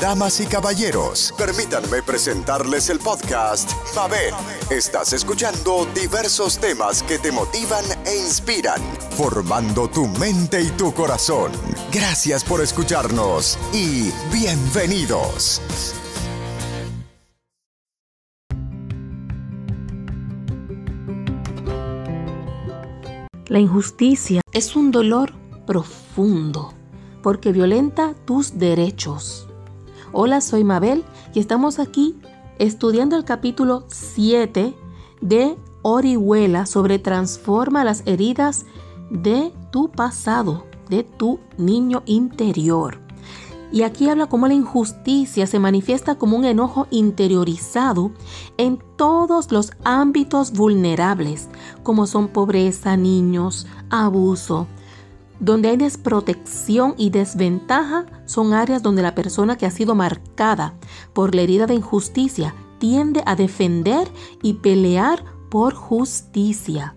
Damas y caballeros, permítanme presentarles el podcast Mabel. Estás escuchando diversos temas que te motivan e inspiran, formando tu mente y tu corazón. Gracias por escucharnos y bienvenidos. La injusticia es un dolor profundo porque violenta tus derechos. Hola, soy Mabel y estamos aquí estudiando el capítulo 7 de Orihuela sobre transforma las heridas de tu pasado, de tu niño interior. Y aquí habla cómo la injusticia se manifiesta como un enojo interiorizado en todos los ámbitos vulnerables, como son pobreza, niños, abuso. Donde hay desprotección y desventaja son áreas donde la persona que ha sido marcada por la herida de injusticia tiende a defender y pelear por justicia.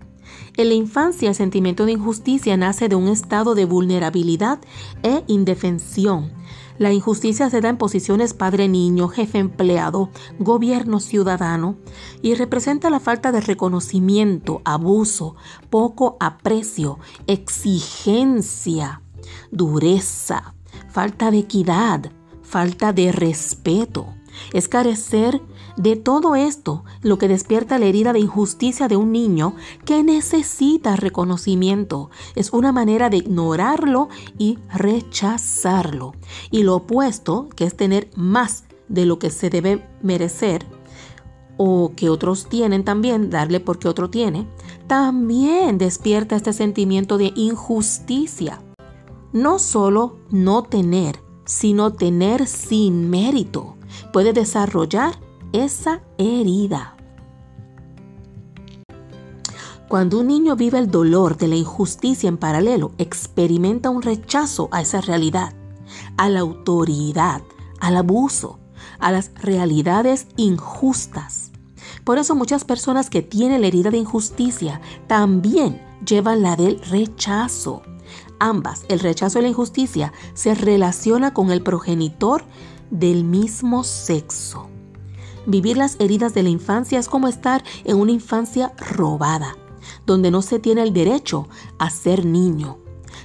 En la infancia el sentimiento de injusticia nace de un estado de vulnerabilidad e indefensión la injusticia se da en posiciones padre-niño, jefe-empleado, gobierno-ciudadano y representa la falta de reconocimiento, abuso, poco aprecio, exigencia, dureza, falta de equidad, falta de respeto. Es carecer de todo esto lo que despierta la herida de injusticia de un niño que necesita reconocimiento. Es una manera de ignorarlo y rechazarlo. Y lo opuesto, que es tener más de lo que se debe merecer, o que otros tienen también, darle porque otro tiene, también despierta este sentimiento de injusticia. No solo no tener, sino tener sin mérito puede desarrollar esa herida. Cuando un niño vive el dolor de la injusticia en paralelo, experimenta un rechazo a esa realidad, a la autoridad, al abuso, a las realidades injustas. Por eso muchas personas que tienen la herida de injusticia también llevan la del rechazo. Ambas, el rechazo y la injusticia, se relaciona con el progenitor del mismo sexo. Vivir las heridas de la infancia es como estar en una infancia robada, donde no se tiene el derecho a ser niño.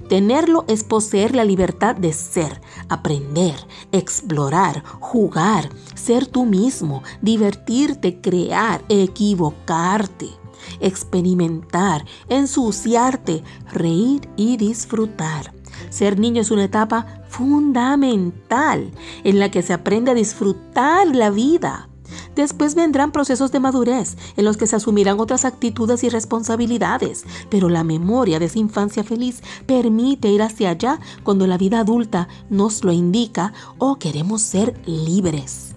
Tenerlo es poseer la libertad de ser, aprender, explorar, jugar, ser tú mismo, divertirte, crear, equivocarte, experimentar, ensuciarte, reír y disfrutar. Ser niño es una etapa fundamental en la que se aprende a disfrutar la vida. Después vendrán procesos de madurez en los que se asumirán otras actitudes y responsabilidades, pero la memoria de esa infancia feliz permite ir hacia allá cuando la vida adulta nos lo indica o queremos ser libres.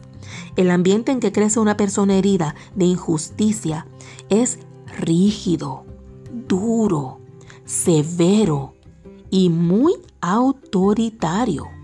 El ambiente en que crece una persona herida de injusticia es rígido, duro, severo, y muy autoritario.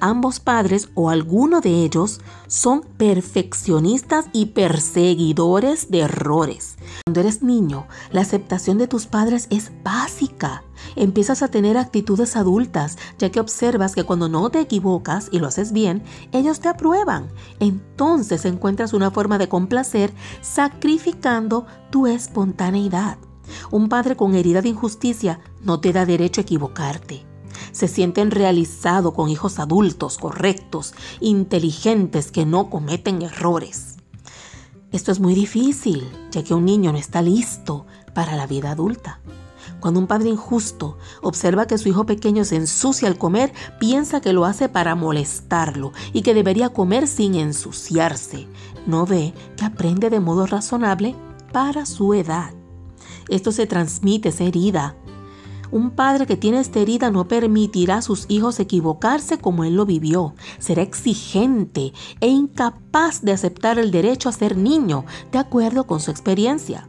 Ambos padres o alguno de ellos son perfeccionistas y perseguidores de errores. Cuando eres niño, la aceptación de tus padres es básica. Empiezas a tener actitudes adultas, ya que observas que cuando no te equivocas y lo haces bien, ellos te aprueban. Entonces encuentras una forma de complacer sacrificando tu espontaneidad. Un padre con herida de injusticia no te da derecho a equivocarte. Se sienten realizados con hijos adultos, correctos, inteligentes, que no cometen errores. Esto es muy difícil, ya que un niño no está listo para la vida adulta. Cuando un padre injusto observa que su hijo pequeño se ensucia al comer, piensa que lo hace para molestarlo y que debería comer sin ensuciarse. No ve que aprende de modo razonable para su edad. Esto se transmite, esa herida. Un padre que tiene esta herida no permitirá a sus hijos equivocarse como él lo vivió. Será exigente e incapaz de aceptar el derecho a ser niño de acuerdo con su experiencia.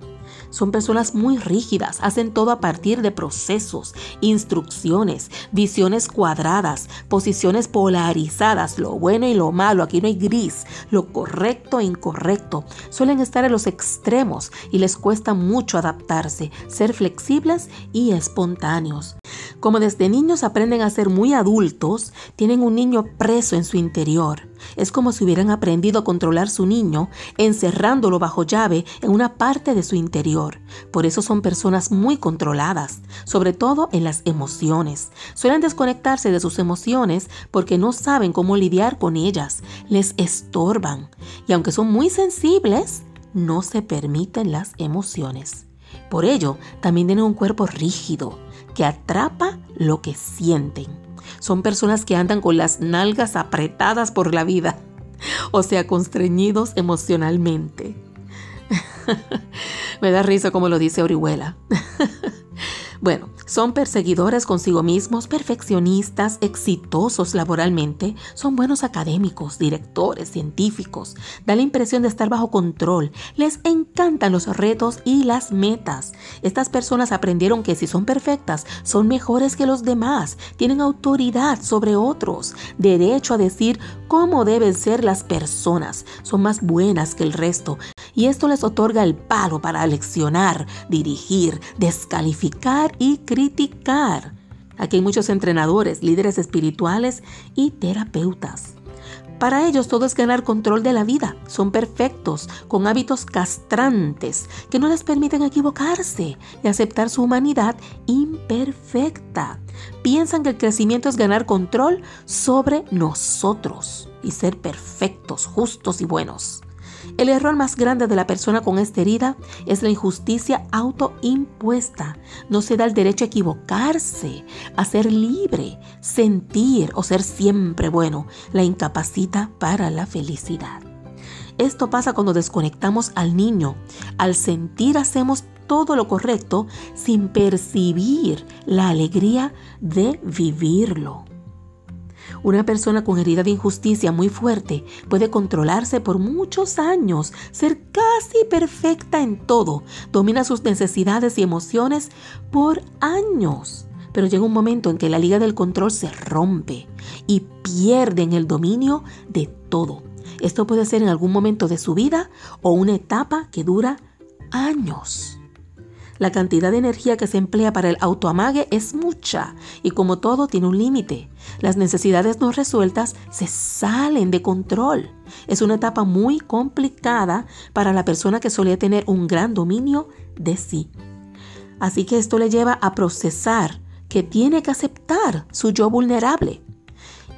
Son personas muy rígidas, hacen todo a partir de procesos, instrucciones, visiones cuadradas, posiciones polarizadas, lo bueno y lo malo, aquí no hay gris, lo correcto e incorrecto. Suelen estar en los extremos y les cuesta mucho adaptarse, ser flexibles y espontáneos. Como desde niños aprenden a ser muy adultos, tienen un niño preso en su interior. Es como si hubieran aprendido a controlar su niño, encerrándolo bajo llave en una parte de su interior. Por eso son personas muy controladas, sobre todo en las emociones. Suelen desconectarse de sus emociones porque no saben cómo lidiar con ellas, les estorban. Y aunque son muy sensibles, no se permiten las emociones. Por ello, también tienen un cuerpo rígido que atrapa lo que sienten. Son personas que andan con las nalgas apretadas por la vida, o sea, constreñidos emocionalmente. Me da risa como lo dice Orihuela. Bueno, son perseguidores consigo mismos, perfeccionistas, exitosos laboralmente, son buenos académicos, directores, científicos, da la impresión de estar bajo control, les encantan los retos y las metas. Estas personas aprendieron que si son perfectas, son mejores que los demás, tienen autoridad sobre otros, derecho a decir cómo deben ser las personas, son más buenas que el resto, y esto les otorga el palo para leccionar, dirigir, descalificar y criticar. Aquí hay muchos entrenadores, líderes espirituales y terapeutas. Para ellos todo es ganar control de la vida. Son perfectos, con hábitos castrantes que no les permiten equivocarse y aceptar su humanidad imperfecta. Piensan que el crecimiento es ganar control sobre nosotros y ser perfectos, justos y buenos. El error más grande de la persona con esta herida es la injusticia autoimpuesta. No se da el derecho a equivocarse, a ser libre, sentir o ser siempre bueno. La incapacita para la felicidad. Esto pasa cuando desconectamos al niño. Al sentir hacemos todo lo correcto sin percibir la alegría de vivirlo. Una persona con herida de injusticia muy fuerte puede controlarse por muchos años, ser casi perfecta en todo, domina sus necesidades y emociones por años. Pero llega un momento en que la liga del control se rompe y pierden el dominio de todo. Esto puede ser en algún momento de su vida o una etapa que dura años. La cantidad de energía que se emplea para el autoamague es mucha y como todo tiene un límite. Las necesidades no resueltas se salen de control. Es una etapa muy complicada para la persona que solía tener un gran dominio de sí. Así que esto le lleva a procesar que tiene que aceptar su yo vulnerable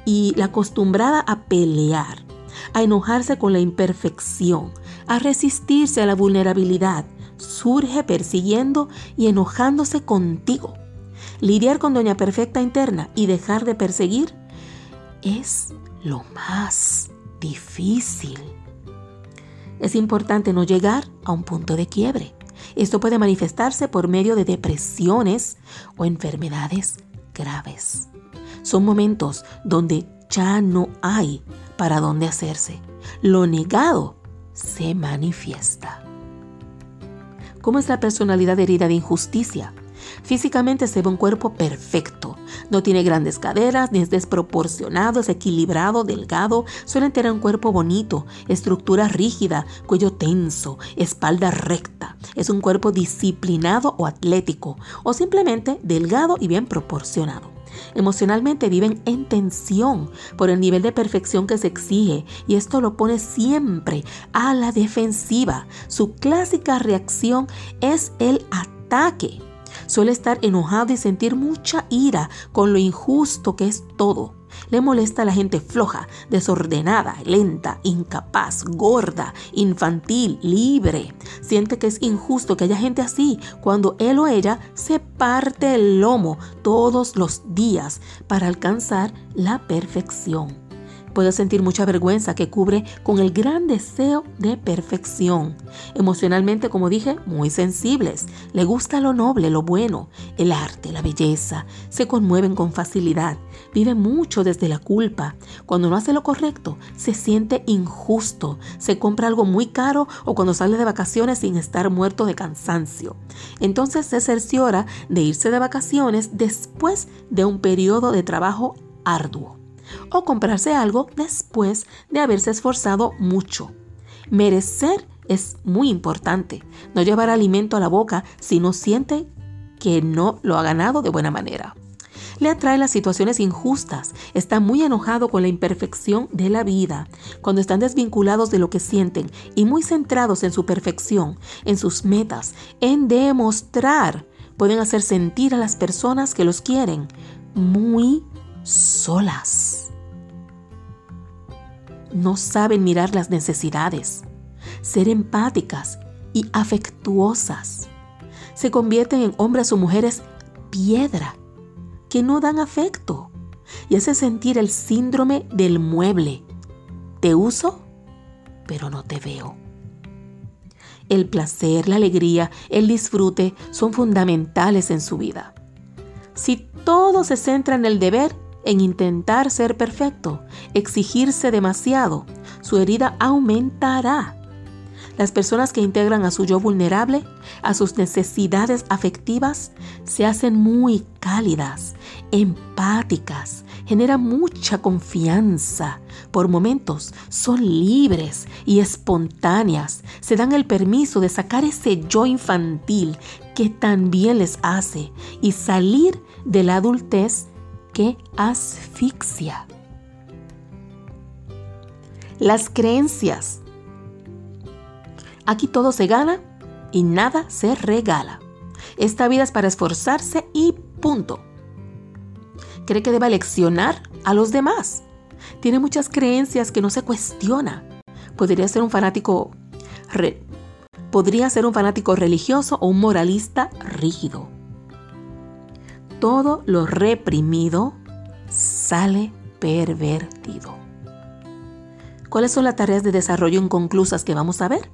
y la acostumbrada a pelear, a enojarse con la imperfección, a resistirse a la vulnerabilidad, surge persiguiendo y enojándose contigo. Lidiar con Doña Perfecta interna y dejar de perseguir es lo más difícil. Es importante no llegar a un punto de quiebre. Esto puede manifestarse por medio de depresiones o enfermedades graves. Son momentos donde ya no hay para dónde hacerse. Lo negado se manifiesta. ¿Cómo es la personalidad herida de injusticia? Físicamente se ve un cuerpo perfecto. No tiene grandes caderas, ni es desproporcionado, es equilibrado, delgado. Suele tener un cuerpo bonito, estructura rígida, cuello tenso, espalda recta. Es un cuerpo disciplinado o atlético, o simplemente delgado y bien proporcionado. Emocionalmente viven en tensión por el nivel de perfección que se exige y esto lo pone siempre a la defensiva. Su clásica reacción es el ataque. Suele estar enojado y sentir mucha ira con lo injusto que es todo. Le molesta a la gente floja, desordenada, lenta, incapaz, gorda, infantil, libre. Siente que es injusto que haya gente así cuando él o ella se parte el lomo todos los días para alcanzar la perfección. Puede sentir mucha vergüenza que cubre con el gran deseo de perfección. Emocionalmente, como dije, muy sensibles. Le gusta lo noble, lo bueno, el arte, la belleza. Se conmueven con facilidad. Vive mucho desde la culpa. Cuando no hace lo correcto, se siente injusto. Se compra algo muy caro o cuando sale de vacaciones sin estar muerto de cansancio. Entonces se cerciora de irse de vacaciones después de un periodo de trabajo arduo o comprarse algo después de haberse esforzado mucho. Merecer es muy importante. No llevar alimento a la boca si no siente que no lo ha ganado de buena manera. Le atrae las situaciones injustas, está muy enojado con la imperfección de la vida. Cuando están desvinculados de lo que sienten y muy centrados en su perfección, en sus metas, en demostrar, pueden hacer sentir a las personas que los quieren muy solas. No saben mirar las necesidades, ser empáticas y afectuosas. Se convierten en hombres o mujeres piedra que no dan afecto y hace sentir el síndrome del mueble. Te uso, pero no te veo. El placer, la alegría, el disfrute son fundamentales en su vida. Si todo se centra en el deber, en intentar ser perfecto, exigirse demasiado, su herida aumentará. Las personas que integran a su yo vulnerable, a sus necesidades afectivas, se hacen muy cálidas, empáticas, generan mucha confianza. Por momentos son libres y espontáneas. Se dan el permiso de sacar ese yo infantil que también les hace y salir de la adultez que asfixia. Las creencias Aquí todo se gana y nada se regala. Esta vida es para esforzarse y punto. Cree que debe leccionar a los demás. Tiene muchas creencias que no se cuestiona. Podría ser un fanático podría ser un fanático religioso o un moralista rígido. Todo lo reprimido sale pervertido. ¿Cuáles son las tareas de desarrollo inconclusas que vamos a ver?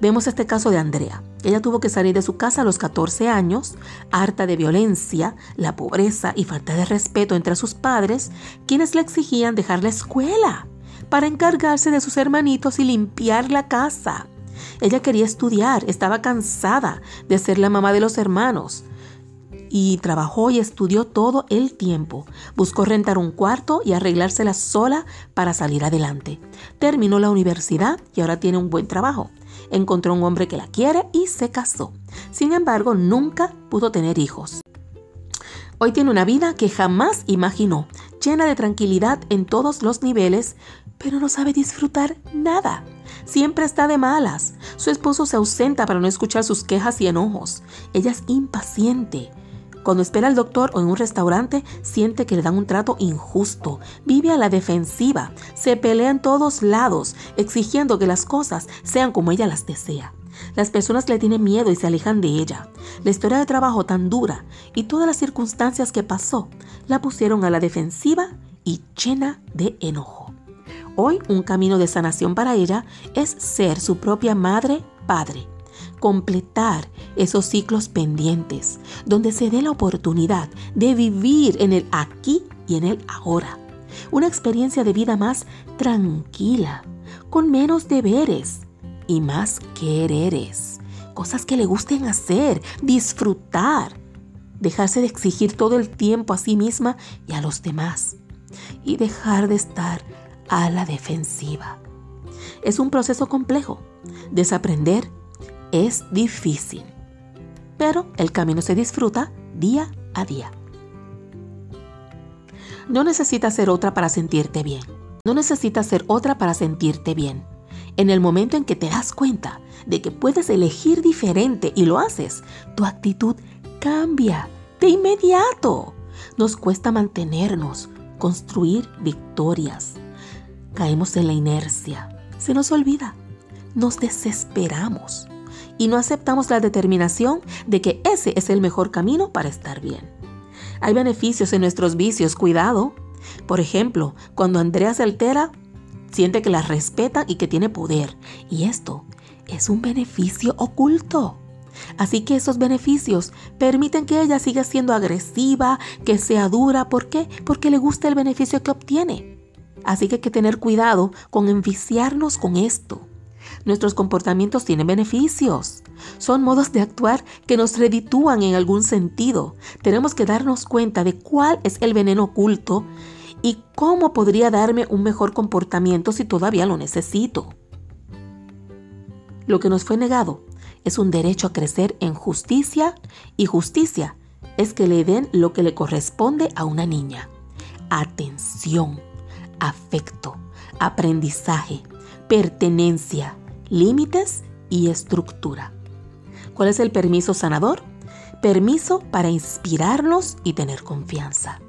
Vemos este caso de Andrea. Ella tuvo que salir de su casa a los 14 años, harta de violencia, la pobreza y falta de respeto entre sus padres, quienes le exigían dejar la escuela para encargarse de sus hermanitos y limpiar la casa. Ella quería estudiar, estaba cansada de ser la mamá de los hermanos y trabajó y estudió todo el tiempo. Buscó rentar un cuarto y arreglársela sola para salir adelante. Terminó la universidad y ahora tiene un buen trabajo. Encontró un hombre que la quiere y se casó. Sin embargo, nunca pudo tener hijos. Hoy tiene una vida que jamás imaginó, llena de tranquilidad en todos los niveles, pero no sabe disfrutar nada. Siempre está de malas. Su esposo se ausenta para no escuchar sus quejas y enojos. Ella es impaciente. Cuando espera al doctor o en un restaurante, siente que le dan un trato injusto. Vive a la defensiva. Se pelea en todos lados, exigiendo que las cosas sean como ella las desea. Las personas le tienen miedo y se alejan de ella. La historia de trabajo tan dura y todas las circunstancias que pasó la pusieron a la defensiva y llena de enojo. Hoy un camino de sanación para ella es ser su propia madre, padre completar esos ciclos pendientes, donde se dé la oportunidad de vivir en el aquí y en el ahora. Una experiencia de vida más tranquila, con menos deberes y más quereres. Cosas que le gusten hacer, disfrutar, dejarse de exigir todo el tiempo a sí misma y a los demás y dejar de estar a la defensiva. Es un proceso complejo, desaprender es difícil, pero el camino se disfruta día a día. No necesitas ser otra para sentirte bien. No necesitas ser otra para sentirte bien. En el momento en que te das cuenta de que puedes elegir diferente y lo haces, tu actitud cambia de inmediato. Nos cuesta mantenernos, construir victorias. Caemos en la inercia. Se nos olvida. Nos desesperamos y no aceptamos la determinación de que ese es el mejor camino para estar bien. Hay beneficios en nuestros vicios, cuidado. Por ejemplo, cuando Andrea se altera, siente que la respetan y que tiene poder. Y esto es un beneficio oculto. Así que esos beneficios permiten que ella siga siendo agresiva, que sea dura. ¿Por qué? Porque le gusta el beneficio que obtiene. Así que hay que tener cuidado con enviciarnos con esto. Nuestros comportamientos tienen beneficios. Son modos de actuar que nos reditúan en algún sentido. Tenemos que darnos cuenta de cuál es el veneno oculto y cómo podría darme un mejor comportamiento si todavía lo necesito. Lo que nos fue negado es un derecho a crecer en justicia y justicia es que le den lo que le corresponde a una niña. Atención, afecto, aprendizaje, pertenencia, límites y estructura. ¿Cuál es el permiso sanador? Permiso para inspirarnos y tener confianza.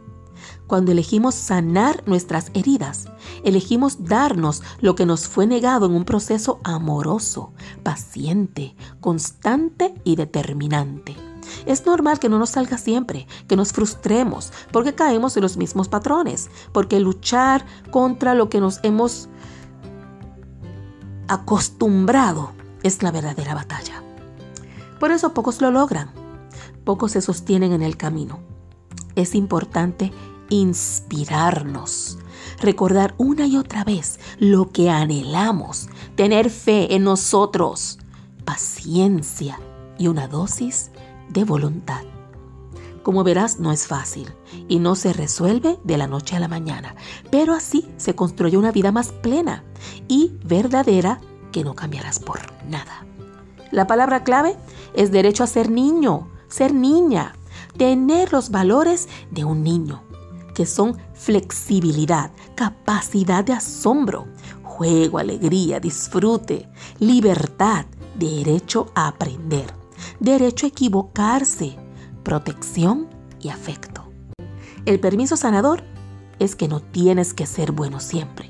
Cuando elegimos sanar nuestras heridas, elegimos darnos lo que nos fue negado en un proceso amoroso, paciente, constante y determinante. Es normal que no nos salga siempre, que nos frustremos, porque caemos en los mismos patrones, porque luchar contra lo que nos hemos acostumbrado es la verdadera batalla. Por eso pocos lo logran, pocos se sostienen en el camino. Es importante inspirarnos, recordar una y otra vez lo que anhelamos, tener fe en nosotros, paciencia y una dosis de voluntad. Como verás, no es fácil y no se resuelve de la noche a la mañana, pero así se construye una vida más plena y verdadera que no cambiarás por nada. La palabra clave es derecho a ser niño, ser niña, tener los valores de un niño, que son flexibilidad, capacidad de asombro, juego, alegría, disfrute, libertad, derecho a aprender derecho a equivocarse, protección y afecto. El permiso sanador es que no tienes que ser bueno siempre.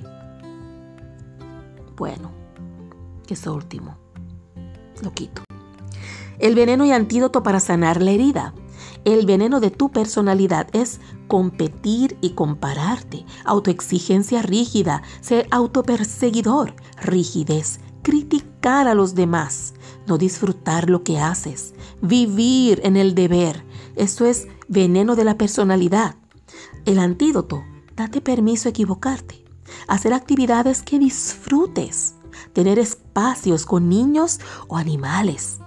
Bueno, eso último. Lo quito. El veneno y antídoto para sanar la herida. El veneno de tu personalidad es competir y compararte, autoexigencia rígida, ser autoperseguidor, rigidez, criticar a los demás, no disfrutar lo que haces, vivir en el deber. Eso es veneno de la personalidad. El antídoto, date permiso equivocarte, hacer actividades que disfrutes, tener espacios con niños o animales,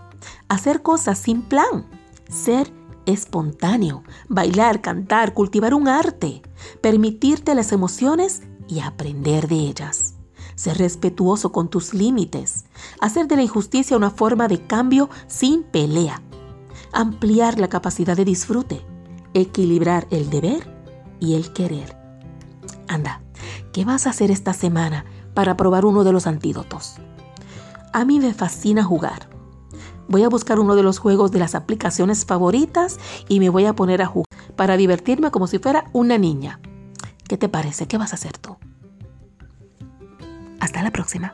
hacer cosas sin plan, ser espontáneo, bailar, cantar, cultivar un arte, permitirte las emociones y aprender de ellas ser respetuoso con tus límites, hacer de la injusticia una forma de cambio sin pelea, ampliar la capacidad de disfrute, equilibrar el deber y el querer. Anda, ¿qué vas a hacer esta semana para probar uno de los antídotos? A mí me fascina jugar. Voy a buscar uno de los juegos de las aplicaciones favoritas y me voy a poner a jugar para divertirme como si fuera una niña. ¿Qué te parece? ¿Qué vas a hacer tú? Hasta la próxima.